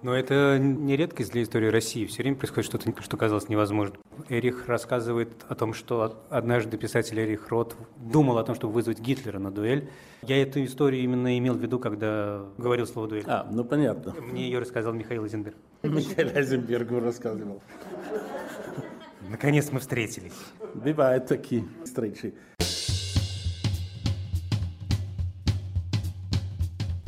Но это не редкость для истории России. Все время происходит что-то, что казалось невозможным. Эрих рассказывает о том, что однажды писатель Эрих Рот думал о том, чтобы вызвать Гитлера на дуэль. Я эту историю именно имел в виду, когда говорил слово «дуэль». А, ну понятно. Мне ее рассказал Михаил Эйзенберг. Михаил Эйзенберг рассказывал. Наконец мы встретились. Бывают такие встречи.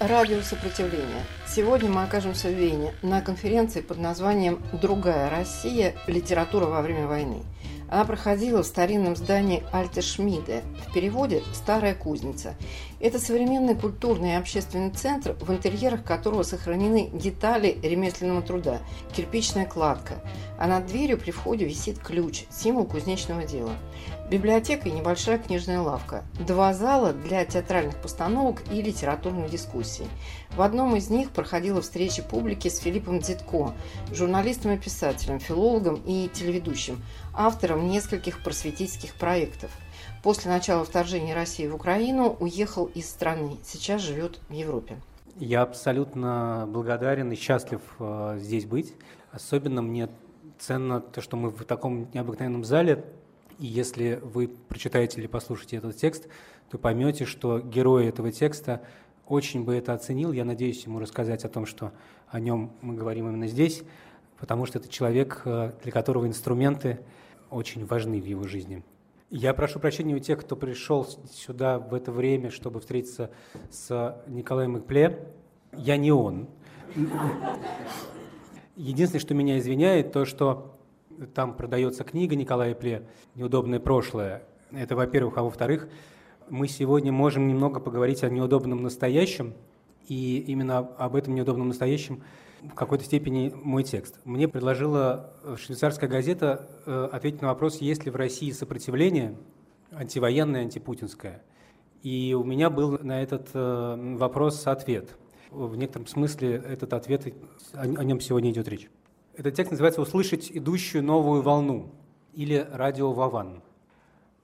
Радио сопротивления. Сегодня мы окажемся в Вене на конференции под названием «Другая Россия. Литература во время войны». Она проходила в старинном здании Альте Шмиде, в переводе «Старая кузница». Это современный культурный и общественный центр, в интерьерах которого сохранены детали ремесленного труда, кирпичная кладка, а над дверью при входе висит ключ, символ кузнечного дела библиотека и небольшая книжная лавка, два зала для театральных постановок и литературных дискуссий. В одном из них проходила встреча публики с Филиппом Дзитко, журналистом и писателем, филологом и телеведущим, автором нескольких просветительских проектов. После начала вторжения России в Украину уехал из страны, сейчас живет в Европе. Я абсолютно благодарен и счастлив э, здесь быть. Особенно мне ценно то, что мы в таком необыкновенном зале и если вы прочитаете или послушаете этот текст, то поймете, что герой этого текста очень бы это оценил. Я надеюсь ему рассказать о том, что о нем мы говорим именно здесь, потому что это человек, э, для которого инструменты очень важны в его жизни. Я прошу прощения у тех, кто пришел сюда в это время, чтобы встретиться с Николаем Икпле. Я не он. Единственное, что меня извиняет, то, что там продается книга Николая Пле «Неудобное прошлое». Это, во-первых. А во-вторых, мы сегодня можем немного поговорить о неудобном настоящем, и именно об этом неудобном настоящем в какой-то степени мой текст. Мне предложила швейцарская газета э, ответить на вопрос, есть ли в России сопротивление антивоенное, антипутинское. И у меня был на этот э, вопрос ответ. В некотором смысле этот ответ, о нем сегодня идет речь. Этот текст называется «Услышать идущую новую волну» или «Радио Ваван».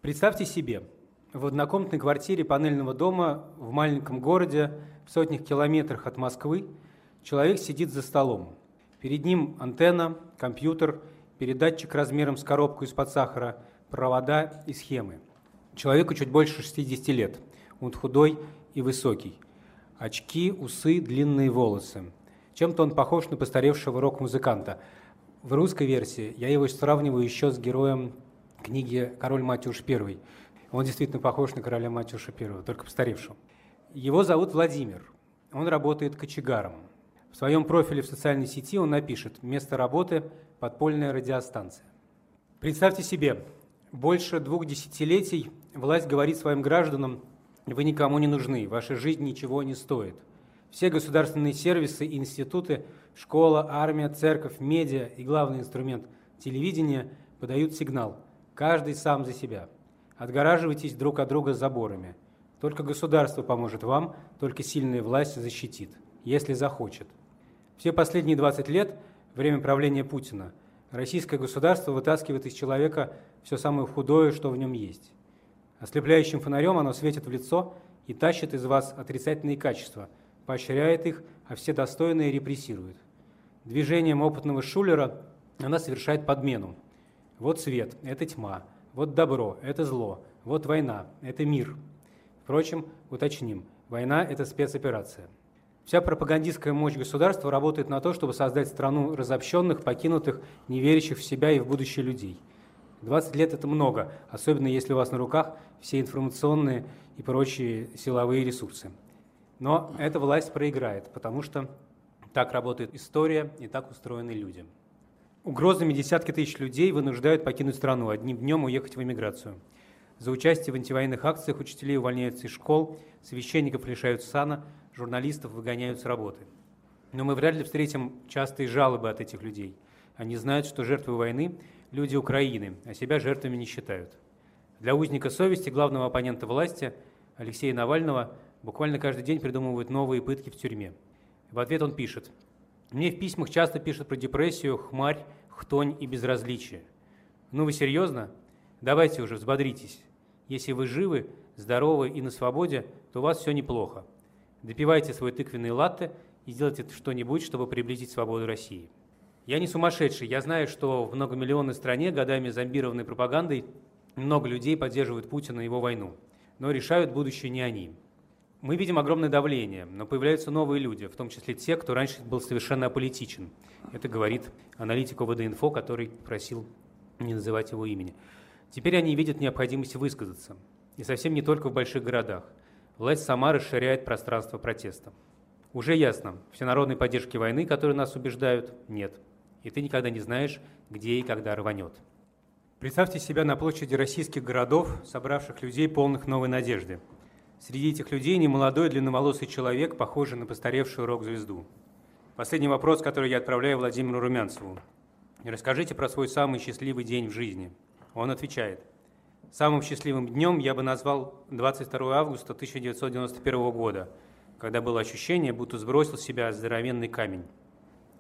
Представьте себе, в однокомнатной квартире панельного дома в маленьком городе в сотнях километрах от Москвы человек сидит за столом. Перед ним антенна, компьютер, передатчик размером с коробку из-под сахара, провода и схемы. Человеку чуть больше 60 лет. Он худой и высокий. Очки, усы, длинные волосы – чем-то он похож на постаревшего рок-музыканта. В русской версии я его сравниваю еще с героем книги «Король Матюш I». Он действительно похож на короля Матюша I, только постаревшего. Его зовут Владимир. Он работает кочегаром. В своем профиле в социальной сети он напишет «Место работы – подпольная радиостанция». Представьте себе, больше двух десятилетий власть говорит своим гражданам «Вы никому не нужны, ваша жизнь ничего не стоит». Все государственные сервисы институты, школа, армия, церковь, медиа и главный инструмент – телевидение подают сигнал «каждый сам за себя». Отгораживайтесь друг от друга заборами. Только государство поможет вам, только сильная власть защитит, если захочет. Все последние 20 лет, время правления Путина, российское государство вытаскивает из человека все самое худое, что в нем есть. Ослепляющим фонарем оно светит в лицо и тащит из вас отрицательные качества – поощряет их, а все достойные репрессирует. Движением опытного шулера она совершает подмену. Вот свет – это тьма, вот добро – это зло, вот война – это мир. Впрочем, уточним, война – это спецоперация. Вся пропагандистская мощь государства работает на то, чтобы создать страну разобщенных, покинутых, не верящих в себя и в будущее людей. 20 лет – это много, особенно если у вас на руках все информационные и прочие силовые ресурсы. Но эта власть проиграет, потому что так работает история и так устроены люди. Угрозами десятки тысяч людей вынуждают покинуть страну, одним днем уехать в эмиграцию. За участие в антивоенных акциях учителей увольняются из школ, священников лишают сана, журналистов выгоняют с работы. Но мы вряд ли встретим частые жалобы от этих людей. Они знают, что жертвы войны – люди Украины, а себя жертвами не считают. Для узника совести, главного оппонента власти, Алексея Навального, буквально каждый день придумывают новые пытки в тюрьме. В ответ он пишет. «Мне в письмах часто пишут про депрессию, хмарь, хтонь и безразличие. Ну вы серьезно? Давайте уже, взбодритесь. Если вы живы, здоровы и на свободе, то у вас все неплохо. Допивайте свой тыквенный латте и сделайте что-нибудь, чтобы приблизить свободу России. Я не сумасшедший. Я знаю, что в многомиллионной стране, годами зомбированной пропагандой, много людей поддерживают Путина и его войну. Но решают будущее не они. Мы видим огромное давление, но появляются новые люди, в том числе те, кто раньше был совершенно аполитичен. Это говорит аналитик ОВД-инфо, который просил не называть его имени. Теперь они видят необходимость высказаться. И совсем не только в больших городах. Власть сама расширяет пространство протеста. Уже ясно, всенародной поддержки войны, которые нас убеждают, нет. И ты никогда не знаешь, где и когда рванет. Представьте себя на площади российских городов, собравших людей, полных новой надежды. Среди этих людей немолодой длинноволосый человек, похожий на постаревшую рок-звезду. Последний вопрос, который я отправляю Владимиру Румянцеву. Расскажите про свой самый счастливый день в жизни. Он отвечает. Самым счастливым днем я бы назвал 22 августа 1991 года, когда было ощущение, будто сбросил с себя здоровенный камень.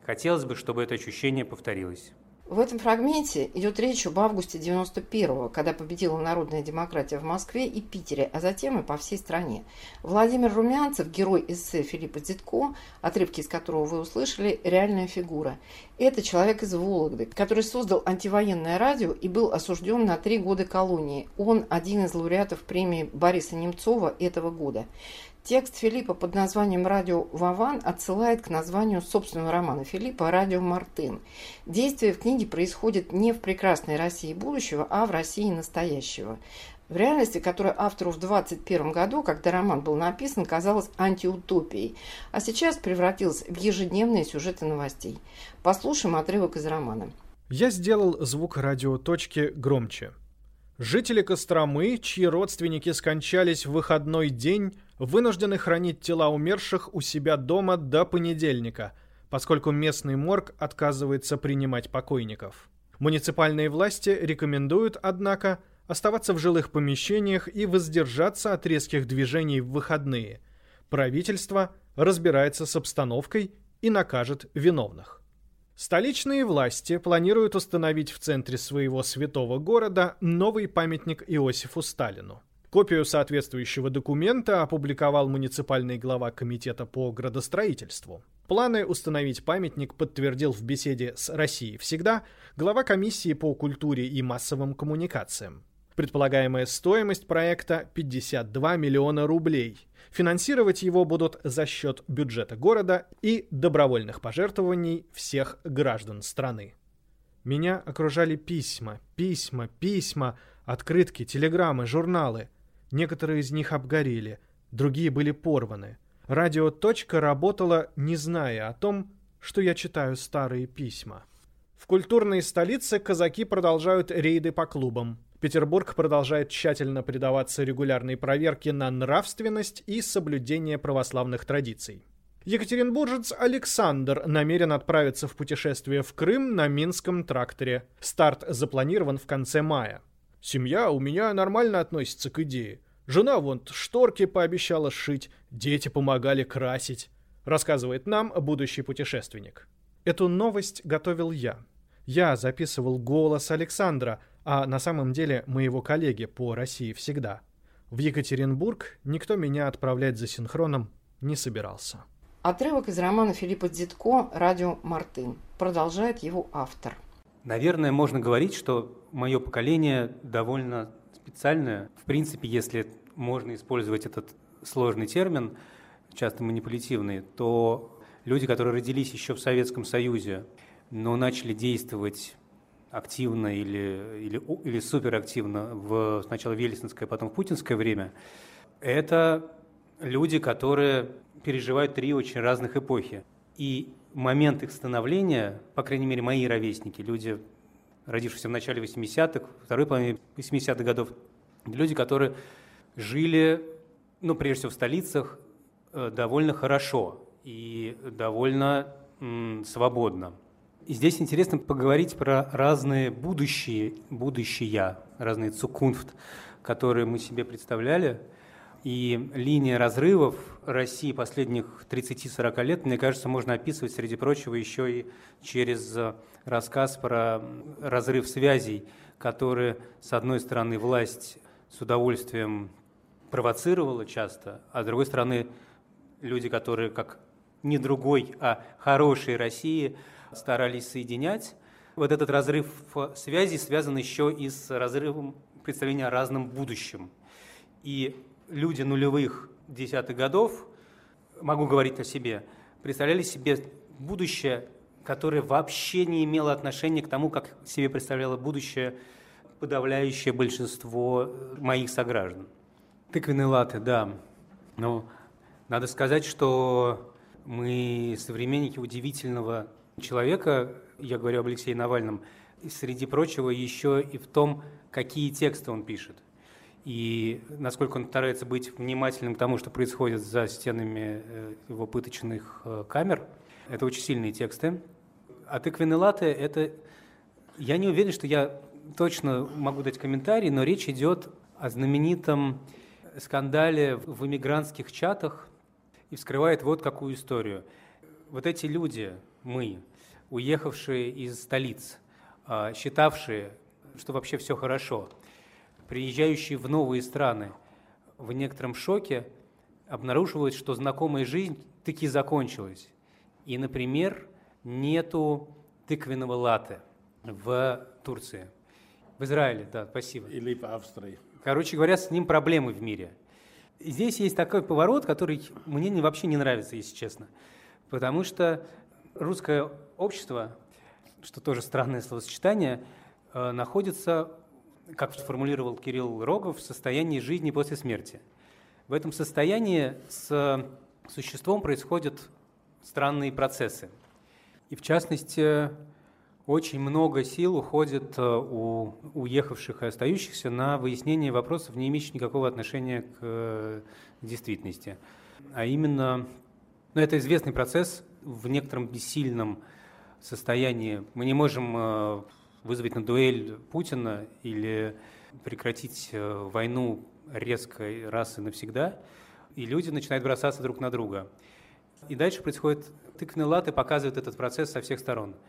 Хотелось бы, чтобы это ощущение повторилось. В этом фрагменте идет речь об августе 91-го, когда победила народная демократия в Москве и Питере, а затем и по всей стране. Владимир Румянцев, герой эссе Филиппа Дзитко, отрывки из которого вы услышали, реальная фигура. Это человек из Вологды, который создал антивоенное радио и был осужден на три года колонии. Он один из лауреатов премии Бориса Немцова этого года. Текст Филиппа под названием «Радио Ваван» отсылает к названию собственного романа Филиппа «Радио Мартын». Действие в книге происходит не в прекрасной России будущего, а в России настоящего. В реальности, которая автору в 21 году, когда роман был написан, казалась антиутопией, а сейчас превратилась в ежедневные сюжеты новостей. Послушаем отрывок из романа. Я сделал звук радиоточки громче. Жители Костромы, чьи родственники скончались в выходной день, вынуждены хранить тела умерших у себя дома до понедельника, поскольку местный морг отказывается принимать покойников. Муниципальные власти рекомендуют, однако, оставаться в жилых помещениях и воздержаться от резких движений в выходные. Правительство разбирается с обстановкой и накажет виновных. Столичные власти планируют установить в центре своего святого города новый памятник Иосифу Сталину. Копию соответствующего документа опубликовал муниципальный глава комитета по градостроительству. Планы установить памятник подтвердил в беседе с «Россией всегда» глава комиссии по культуре и массовым коммуникациям. Предполагаемая стоимость проекта 52 миллиона рублей. Финансировать его будут за счет бюджета города и добровольных пожертвований всех граждан страны. Меня окружали письма, письма, письма, открытки, телеграммы, журналы. Некоторые из них обгорели, другие были порваны. Радио «Точка» работала, не зная о том, что я читаю старые письма. В культурной столице казаки продолжают рейды по клубам. Петербург продолжает тщательно предаваться регулярной проверке на нравственность и соблюдение православных традиций. Екатеринбуржец Александр намерен отправиться в путешествие в Крым на Минском тракторе. Старт запланирован в конце мая. Семья у меня нормально относится к идее. Жена вон шторки пообещала сшить, дети помогали красить, рассказывает нам будущий путешественник. Эту новость готовил я. Я записывал голос Александра, а на самом деле моего коллеги по России всегда. В Екатеринбург никто меня отправлять за синхроном не собирался. Отрывок из романа Филиппа Дзитко «Радио Мартын». Продолжает его автор. Наверное, можно говорить, что мое поколение довольно специальное. В принципе, если можно использовать этот сложный термин, часто манипулятивный, то люди, которые родились еще в Советском Союзе, но начали действовать активно или, или, или суперактивно в сначала Ельцинское, потом в путинское время, это люди, которые переживают три очень разных эпохи. И момент их становления, по крайней мере, мои ровесники, люди, родившиеся в начале 80-х, второй половине 80-х годов, Люди, которые жили, ну, прежде всего, в столицах э, довольно хорошо и довольно м, свободно. И здесь интересно поговорить про разные будущие, будущие, разные цукунфт, которые мы себе представляли. И линия разрывов России последних 30-40 лет, мне кажется, можно описывать, среди прочего, еще и через рассказ про разрыв связей, который, с одной стороны, власть с удовольствием провоцировала часто, а с другой стороны, люди, которые как не другой, а хорошей России старались соединять. Вот этот разрыв связи связан еще и с разрывом представления о разном будущем. И люди нулевых десятых годов, могу говорить о себе, представляли себе будущее, которое вообще не имело отношения к тому, как себе представляло будущее подавляющее большинство моих сограждан. Тыквенные латы, да. Но надо сказать, что мы современники удивительного человека, я говорю об Алексее Навальном, среди прочего еще и в том, какие тексты он пишет. И насколько он старается быть внимательным к тому, что происходит за стенами э, его пыточных э, камер. Это очень сильные тексты. А тыквенные латы – это... Я не уверен, что я точно могу дать комментарий, но речь идет о знаменитом скандале в иммигрантских чатах и вскрывает вот какую историю. Вот эти люди, мы, уехавшие из столиц, а, считавшие, что вообще все хорошо, приезжающие в новые страны в некотором шоке, обнаруживают, что знакомая жизнь таки закончилась. И, например, нету тыквенного латы в Турции. В Израиле, да, спасибо. Или в Австрии. Короче говоря, с ним проблемы в мире. здесь есть такой поворот, который мне вообще не нравится, если честно. Потому что русское общество, что тоже странное словосочетание, э, находится, как сформулировал Кирилл Рогов, состоянии жизни после смерти. В этом состоянии с существом происходят странные процессы. И в частности, очень много сил уходит э, у уехавших и остающихся на выяснение вопросов, не имеющих никакого отношения к э, действительности. А именно, ну, это известный процесс в некотором бессильном состоянии. Мы не можем э, вызвать на дуэль Путина или прекратить войну резко раз и навсегда, и люди начинают бросаться друг на друга. И дальше происходит тыквенный лад и показывает этот процесс со всех сторон –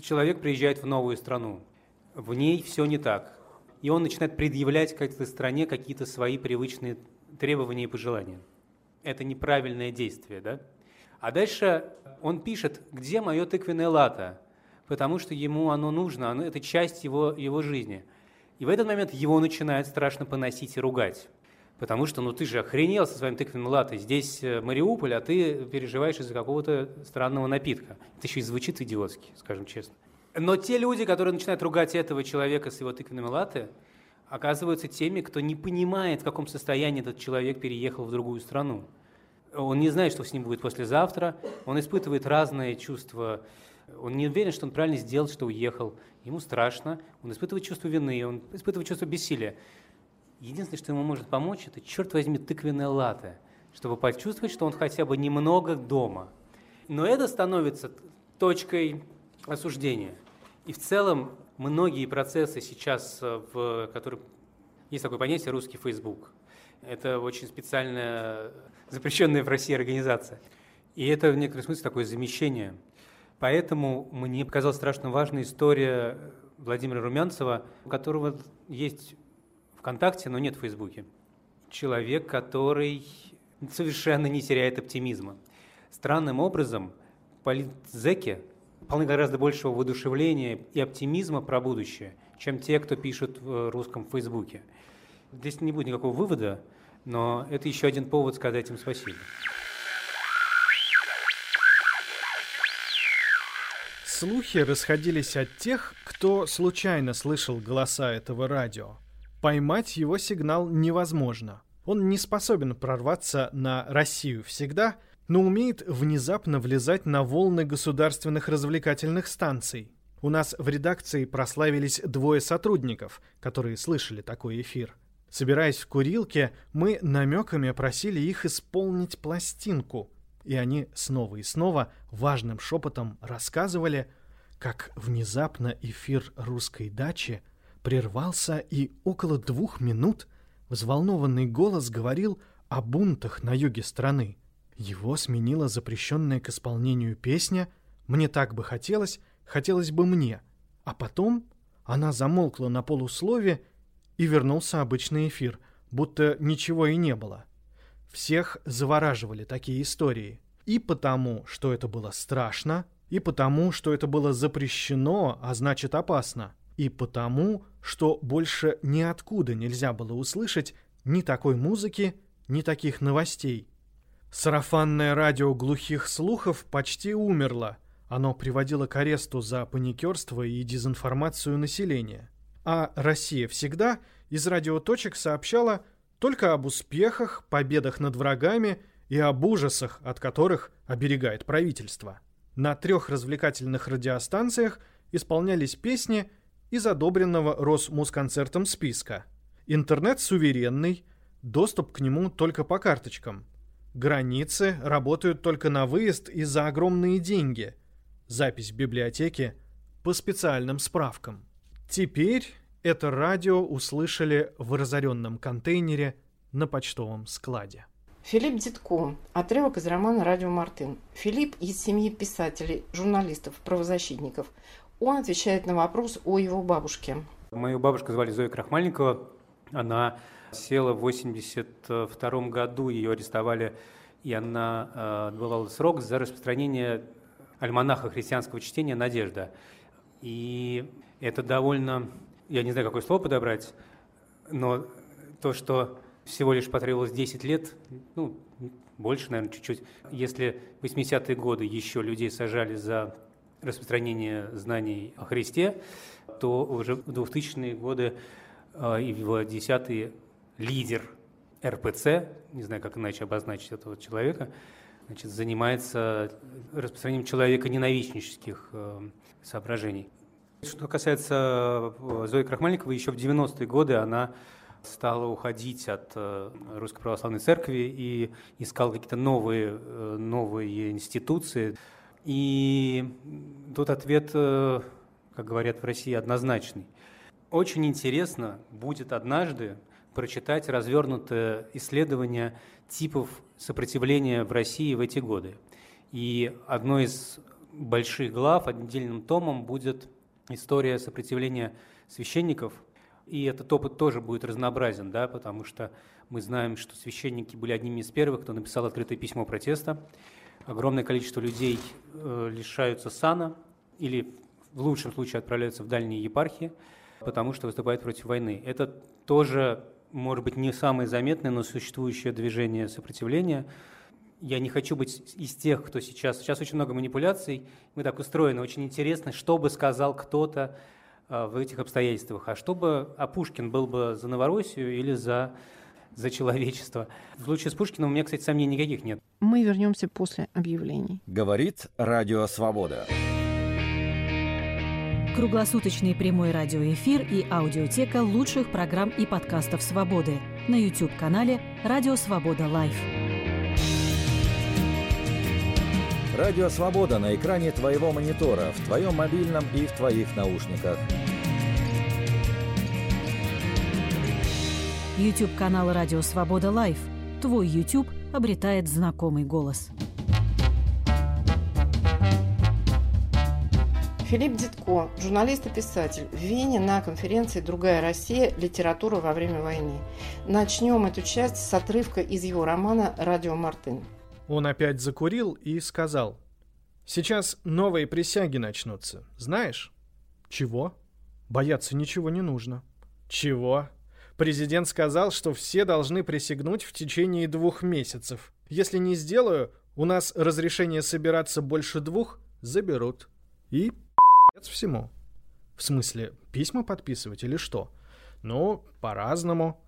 человек приезжает в новую страну, в ней все не так, и он начинает предъявлять к этой стране какие-то свои привычные требования и пожелания. Это неправильное действие, да? А дальше он пишет, где мое тыквенное лато, потому что ему оно нужно, оно, это часть его, его жизни. И в этот момент его начинает страшно поносить и ругать. Потому что, ну ты же охренел со своим тыквенным латте. Здесь э, Мариуполь, а ты переживаешь из-за какого-то странного напитка. Это еще и звучит идиотски, скажем честно. Но те люди, которые начинают ругать этого человека с его тыквенными латте, оказываются теми, кто не понимает, в каком состоянии этот человек переехал в другую страну. Он не знает, что с ним будет послезавтра, он испытывает разные чувства, он не уверен, что он правильно сделал, что уехал, ему страшно, он испытывает чувство вины, он испытывает чувство бессилия. Единственное, что ему может помочь, это, черт возьми, тыквенная лата, чтобы почувствовать, что он хотя бы немного дома. Но это становится точкой осуждения. И в целом многие процессы сейчас, э, в которых есть такое понятие «русский Facebook». Это очень специальная, запрещенная в России организация. И это в некотором смысле такое замещение. Поэтому мне показалась страшно важная история Владимира Румянцева, у которого есть ВКонтакте, но нет в Фейсбуке. Человек, который совершенно не теряет оптимизма. Странным образом политзеки полны гораздо большего воодушевления и оптимизма про будущее, чем те, кто пишет в русском Фейсбуке. Здесь не будет никакого вывода, но это еще один повод сказать им спасибо. Слухи расходились от тех, кто случайно слышал голоса этого радио. Поймать его сигнал невозможно. Он не способен прорваться на Россию всегда, но умеет внезапно влезать на волны государственных развлекательных станций. У нас в редакции прославились двое сотрудников, которые слышали такой эфир. Собираясь в курилке, мы намеками просили их исполнить пластинку, и они снова и снова важным шепотом рассказывали, как внезапно эфир русской дачи прервался, и около двух минут взволнованный голос говорил о бунтах на юге страны. Его сменила запрещенная к исполнению песня «Мне так бы хотелось, хотелось бы мне», а потом она замолкла на полуслове и вернулся обычный эфир, будто ничего и не было. Всех завораживали такие истории. И потому, что это было страшно, и потому, что это было запрещено, а значит опасно, и потому, что больше ниоткуда нельзя было услышать ни такой музыки, ни таких новостей. Сарафанное радио глухих слухов почти умерло. Оно приводило к аресту за паникерство и дезинформацию населения. А «Россия всегда» из радиоточек сообщала только об успехах, победах над врагами и об ужасах, от которых оберегает правительство. На трех развлекательных радиостанциях исполнялись песни из одобренного Росмусконцертом списка. Интернет суверенный, доступ к нему только по карточкам. Границы работают только на выезд и за огромные деньги. Запись в библиотеке по специальным справкам. Теперь это радио услышали в разоренном контейнере на почтовом складе. Филипп Дитко. Отрывок из романа «Радио Мартын». Филипп из семьи писателей, журналистов, правозащитников. Он отвечает на вопрос о его бабушке. Мою бабушку звали Зоя Крахмальникова. Она села в 82 году, ее арестовали, и она э, отбывала срок за распространение альманаха христианского чтения «Надежда». И это довольно, я не знаю, какое слово подобрать, но то, что всего лишь потребовалось 10 лет, ну, больше, наверное, чуть-чуть. Если в 80-е годы еще людей сажали за распространение знаний о Христе, то уже в 2000-е годы э, и в 10-е лидер РПЦ, не знаю, как иначе обозначить этого человека, значит, занимается распространением человека ненавистнических э, соображений. Что касается э, Зои Крахмальниковой, еще в 90-е годы она стала уходить от э, Русской Православной Церкви и искала какие-то новые, э, новые институции. И тут ответ, как говорят в России, однозначный. Очень интересно будет однажды прочитать развернутое исследование типов сопротивления в России в эти годы. И одной из больших глав, отдельным томом будет история сопротивления священников. И этот опыт тоже будет разнообразен, да, потому что мы знаем, что священники были одними из первых, кто написал открытое письмо протеста. Огромное количество людей э, лишаются сана или в лучшем случае отправляются в дальние епархии, потому что выступают против войны. Это тоже, может быть, не самое заметное, но существующее движение сопротивления – я не хочу быть из тех, кто сейчас... Сейчас очень много манипуляций, мы так устроены. Очень интересно, что бы сказал кто-то а, в этих обстоятельствах. А что бы... А Пушкин был бы за Новороссию или за, за человечество? В случае с Пушкиным у меня, кстати, сомнений никаких нет. Мы вернемся после объявлений. Говорит Радио Свобода. Круглосуточный прямой радиоэфир и аудиотека лучших программ и подкастов «Свободы» на YouTube-канале «Радио Свобода Лайв». Радио «Свобода» на экране твоего монитора, в твоем мобильном и в твоих наушниках. YouTube-канал «Радио Свобода Лайв». Твой YouTube обретает знакомый голос. Филипп Дитко, журналист и писатель, в Вене на конференции «Другая Россия. Литература во время войны». Начнем эту часть с отрывка из его романа «Радио Мартын». Он опять закурил и сказал. «Сейчас новые присяги начнутся. Знаешь?» «Чего?» «Бояться ничего не нужно». «Чего?» Президент сказал, что все должны присягнуть в течение двух месяцев. Если не сделаю, у нас разрешение собираться больше двух заберут. И пи***ц всему. В смысле, письма подписывать или что? Ну, по-разному.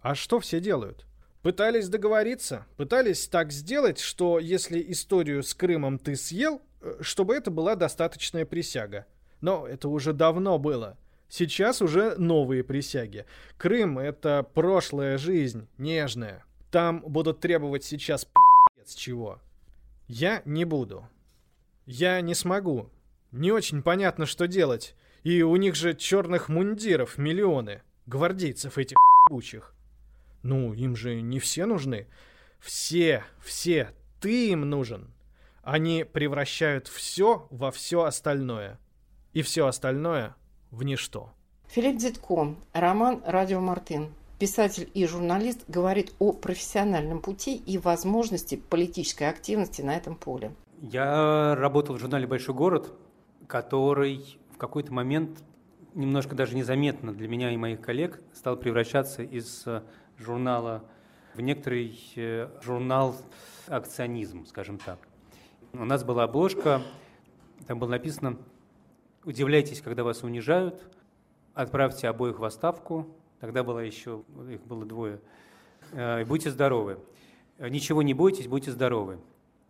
А что все делают? Пытались договориться, пытались так сделать, что если историю с Крымом ты съел, э, чтобы это была достаточная присяга. Но это уже давно было. Сейчас уже новые присяги. Крым — это прошлая жизнь, нежная. Там будут требовать сейчас пи***ц чего. Я не буду. Я не смогу. Не очень понятно, что делать. И у них же черных мундиров миллионы. Гвардейцев этих ебучих. Ну, им же не все нужны. Все, все. Ты им нужен. Они превращают все во все остальное. И все остальное в ничто. Филипп Дзитко, роман «Радио Мартын». Писатель и журналист говорит о профессиональном пути и возможности политической активности на этом поле. Я работал в журнале «Большой город», который в какой-то момент немножко даже незаметно для меня и моих коллег стал превращаться из э, журнала в некоторый э, журнал акционизм, скажем так. У нас была обложка, там было написано «Удивляйтесь, когда вас унижают, отправьте обоих в отставку». Тогда было еще, их было двое. «Э, «Будьте здоровы». «Ничего не бойтесь, будьте здоровы».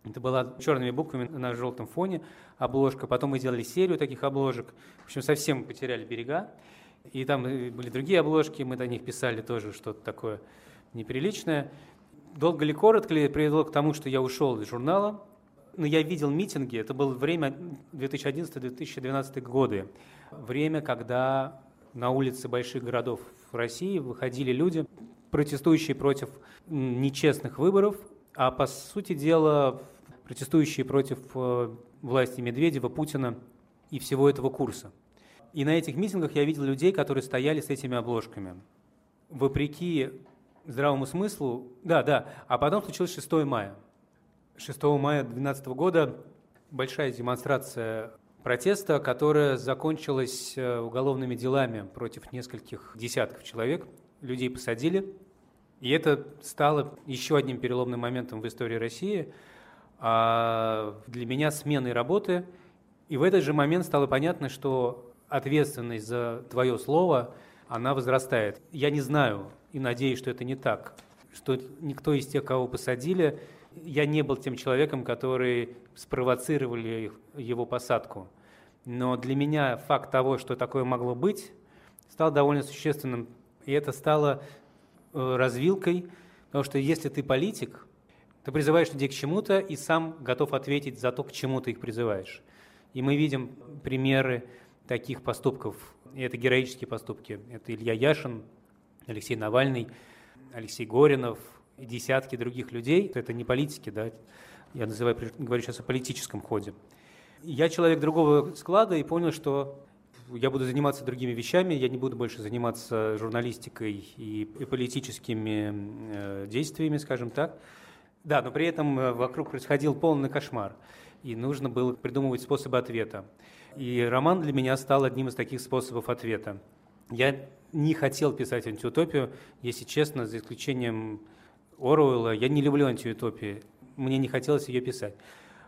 Это была черными буквами на желтом фоне обложка. Потом мы делали серию таких обложек. В общем, совсем потеряли берега. И там были другие обложки, мы до них писали тоже что-то такое неприличное. Долго ли, коротко ли, привело к тому, что я ушел из журнала. Но я видел митинги, это было время 2011-2012 годы. Время, когда на улицы больших городов России выходили люди, протестующие против нечестных выборов, а по сути дела протестующие против э, власти Медведева, Путина и всего этого курса. И на этих митингах я видел людей, которые стояли с этими обложками. Вопреки здравому смыслу, да, да, а потом случилось 6 мая. 6 мая 2012 года большая демонстрация протеста, которая закончилась э, уголовными делами против нескольких десятков человек. Людей посадили, и это стало еще одним переломным моментом в истории России, а для меня сменой работы. И в этот же момент стало понятно, что ответственность за твое слово, она возрастает. Я не знаю и надеюсь, что это не так, что никто из тех, кого посадили, я не был тем человеком, который спровоцировали его посадку. Но для меня факт того, что такое могло быть, стал довольно существенным. И это стало Э, развилкой, потому что если ты политик, ты призываешь людей к чему-то и сам готов ответить за то, к чему ты их призываешь. И мы видим примеры таких поступков, и это героические поступки. Это Илья Яшин, Алексей Навальный, Алексей Горинов и десятки других людей. Это не политики, да, я называю, говорю сейчас о политическом ходе. Я человек другого склада и понял, что я буду заниматься другими вещами, я не буду больше заниматься журналистикой и, и политическими э, действиями, скажем так. Да, но при этом э, вокруг происходил полный кошмар, и нужно было придумывать способы ответа. И роман для меня стал одним из таких способов ответа. Я не хотел писать антиутопию, если честно, за исключением Оруэлла. Я не люблю антиутопии, мне не хотелось ее писать.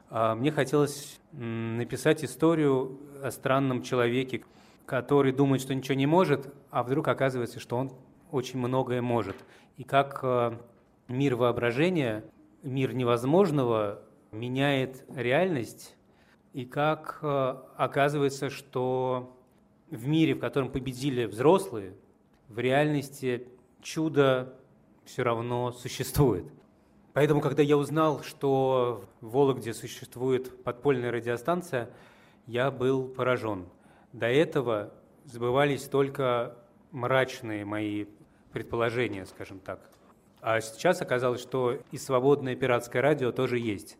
А, мне хотелось написать историю о странном человеке, который думает, что ничего не может, а вдруг оказывается, что он очень многое может. И как а, мир воображения, мир невозможного меняет реальность, и как а, оказывается, что в мире, в котором победили взрослые, в реальности чудо все равно существует. Поэтому, когда я узнал, что в Вологде существует подпольная радиостанция, я был поражен. До этого забывались только мрачные мои предположения, скажем так. А сейчас оказалось, что и свободное пиратское радио тоже есть.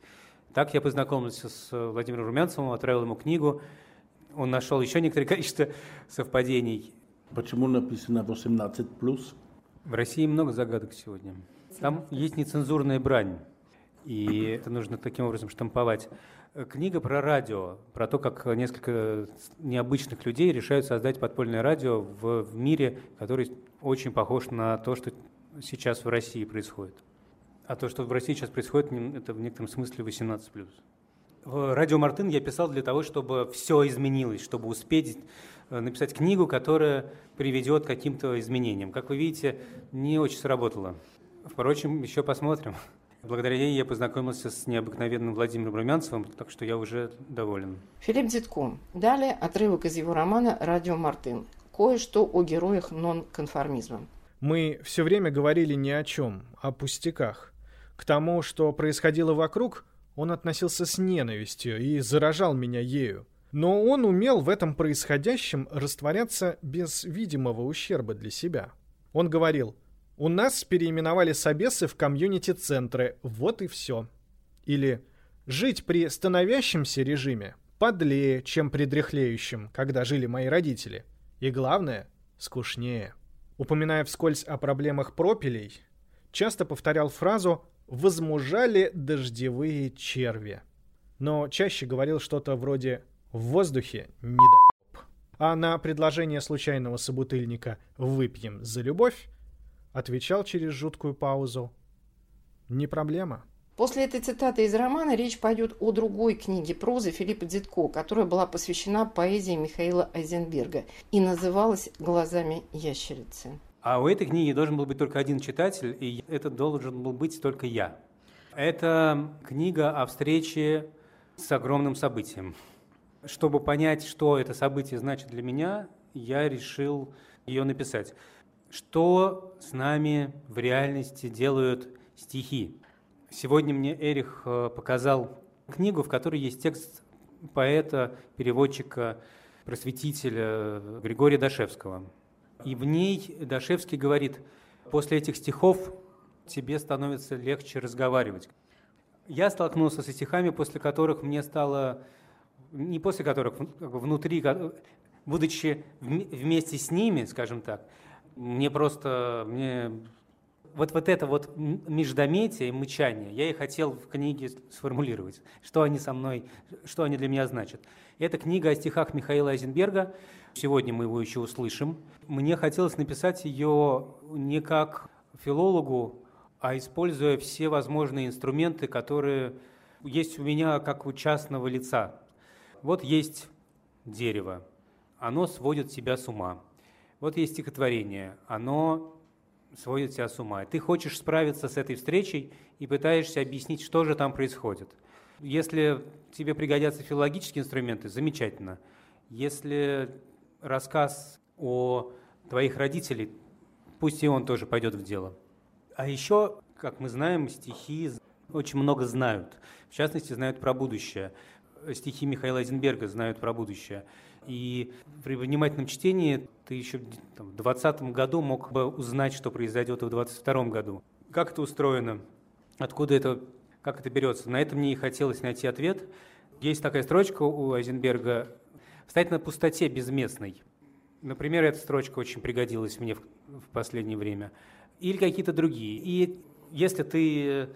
Так я познакомился с Владимиром Румянцевым, отправил ему книгу. Он нашел еще некоторое количество совпадений. Почему написано 18+. В России много загадок сегодня. Там есть нецензурная брань, и это нужно таким образом штамповать. Книга про радио, про то, как несколько необычных людей решают создать подпольное радио в, в мире, который очень похож на то, что сейчас в России происходит. А то, что в России сейчас происходит, это в некотором смысле 18+. В радио Мартын я писал для того, чтобы все изменилось, чтобы успеть э, написать книгу, которая приведет к каким-то изменениям. Как вы видите, не очень сработало. Впрочем, еще посмотрим. Благодаря ей я познакомился с необыкновенным Владимиром Румянцевым, так что я уже доволен. Филипп Дзитко. Далее отрывок из его романа «Радио Мартын». кое-что о героях нонконформизма. Мы все время говорили ни о чем, о пустяках. К тому, что происходило вокруг, он относился с ненавистью и заражал меня ею. Но он умел в этом происходящем растворяться без видимого ущерба для себя. Он говорил, у нас переименовали собесы в комьюнити-центры, вот и все. Или жить при становящемся режиме подлее, чем при дряхлеющем, когда жили мои родители. И главное, скучнее. Упоминая вскользь о проблемах пропилей, часто повторял фразу «возмужали дождевые черви». Но чаще говорил что-то вроде «в воздухе не доеб». А на предложение случайного собутыльника «выпьем за любовь» отвечал через жуткую паузу «не проблема». После этой цитаты из романа речь пойдет о другой книге прозы Филиппа Дзитко, которая была посвящена поэзии Михаила Айзенберга и называлась «Глазами ящерицы». А у этой книги должен был быть только один читатель, и это должен был быть только я. Это книга о встрече с огромным событием. Чтобы понять, что это событие значит для меня, я решил ее написать. Что с нами в реальности делают стихи? Сегодня мне Эрих э, показал книгу, в которой есть текст поэта, переводчика, просветителя Григория Дашевского. И в ней Дашевский говорит, после этих стихов тебе становится легче разговаривать. Я столкнулся со стихами, после которых мне стало, не после которых, внутри, будучи вместе с ними, скажем так, мне просто, мне вот, вот это вот междометие и мычание я и хотел в книге сформулировать, что они со мной, что они для меня значат. Это книга о стихах Михаила Айзенберга. Сегодня мы его еще услышим. Мне хотелось написать ее не как филологу, а используя все возможные инструменты, которые есть у меня как у частного лица. Вот есть дерево, оно сводит себя с ума. Вот есть стихотворение, оно сводит тебя с ума. Ты хочешь справиться с этой встречей и пытаешься объяснить, что же там происходит. Если тебе пригодятся филологические инструменты, замечательно. Если рассказ о твоих родителей, пусть и он тоже пойдет в дело. А еще, как мы знаем, стихи очень много знают. В частности, знают про будущее. Стихи Михаила Эйзенберга знают про будущее. И при внимательном чтении ты еще там, в 2020 году мог бы узнать, что произойдет в 2022 году. Как это устроено? Откуда это, как это берется? На это мне и хотелось найти ответ. Есть такая строчка у Айзенберга «Встать на пустоте безместной». Например, эта строчка очень пригодилась мне в, в последнее время. Или какие-то другие. И если ты...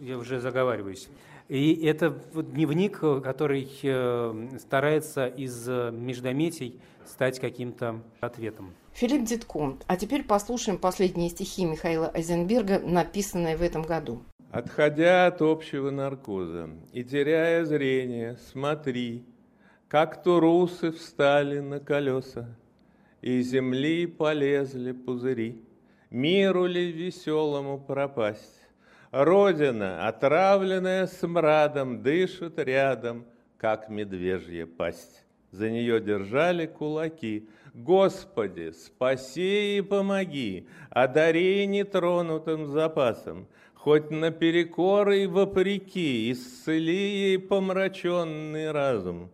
Я уже заговариваюсь. И это дневник, который э, старается из э, междометий стать каким-то ответом. Филипп Дитко. А теперь послушаем последние стихи Михаила Айзенберга, написанные в этом году. Отходя от общего наркоза и теряя зрение, смотри, как турусы встали на колеса, и земли полезли пузыри. Миру ли веселому пропасть? Родина, отравленная смрадом, дышит рядом, как медвежья пасть. За нее держали кулаки. Господи, спаси и помоги, одари нетронутым запасом, хоть наперекор и вопреки, исцели ей помраченный разум.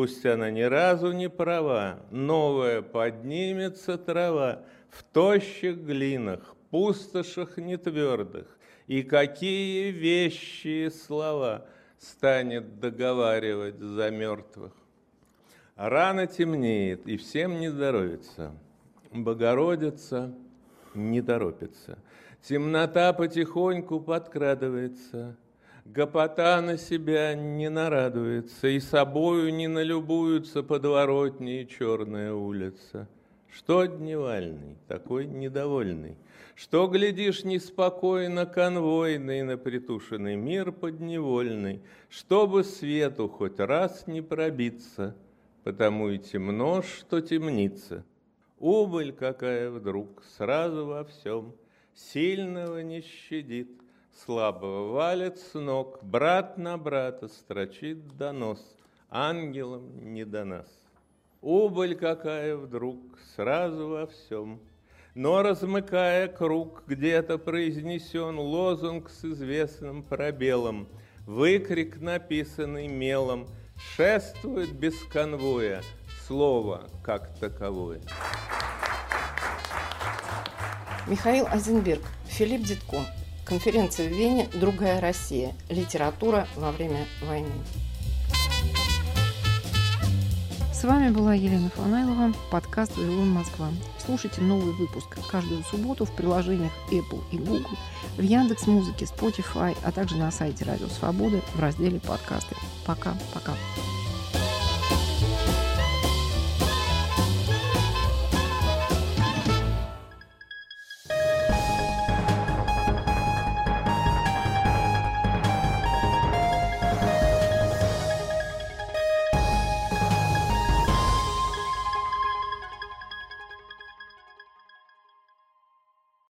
Пусть она ни разу не права, новая поднимется трава в тощих глинах, пустошах нетвердых, и какие вещи и слова станет договаривать за мертвых. Рано темнеет, и всем не здоровится. Богородица не торопится. Темнота потихоньку подкрадывается. Гопота на себя не нарадуется, и собою не налюбуются подворотни и черная улица. Что дневальный, такой недовольный – что, глядишь, неспокойно конвойный на притушенный мир подневольный, Чтобы свету хоть раз не пробиться, потому и темно, что темнится. Убыль какая вдруг сразу во всем, сильного не щадит, Слабого валит с ног, брат на брата строчит донос, ангелам не до нас. Убыль какая вдруг сразу во всем. Но размыкая круг, где-то произнесен лозунг с известным пробелом, выкрик, написанный мелом, шествует без конвоя слово как таковое. Михаил Азенберг, Филипп Дитко. Конференция в Вене «Другая Россия. Литература во время войны». С вами была Елена Фанайлова, подкаст «Вавилон Москва». Слушайте новый выпуск каждую субботу в приложениях Apple и Google, в Яндекс Музыке, Spotify, а также на сайте Радио Свободы в разделе «Подкасты». Пока-пока.